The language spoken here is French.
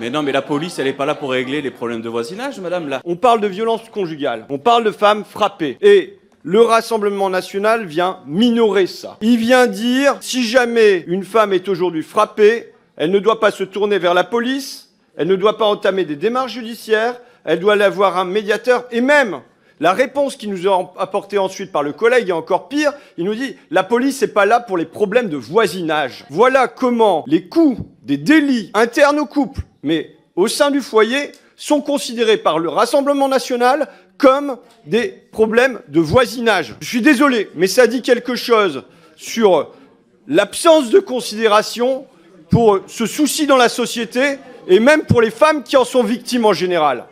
Mais non, mais la police, elle n'est pas là pour régler les problèmes de voisinage, madame, là. On parle de violence conjugale, on parle de femmes frappées. Et le Rassemblement national vient minorer ça. Il vient dire, si jamais une femme est aujourd'hui frappée, elle ne doit pas se tourner vers la police, elle ne doit pas entamer des démarches judiciaires, elle doit aller voir un médiateur, et même la réponse qui nous est apportée ensuite par le collègue est encore pire. Il nous dit la police n'est pas là pour les problèmes de voisinage. Voilà comment les coûts des délits internes au couple, mais au sein du foyer, sont considérés par le Rassemblement national comme des problèmes de voisinage. Je suis désolé, mais ça dit quelque chose sur l'absence de considération pour ce souci dans la société et même pour les femmes qui en sont victimes en général.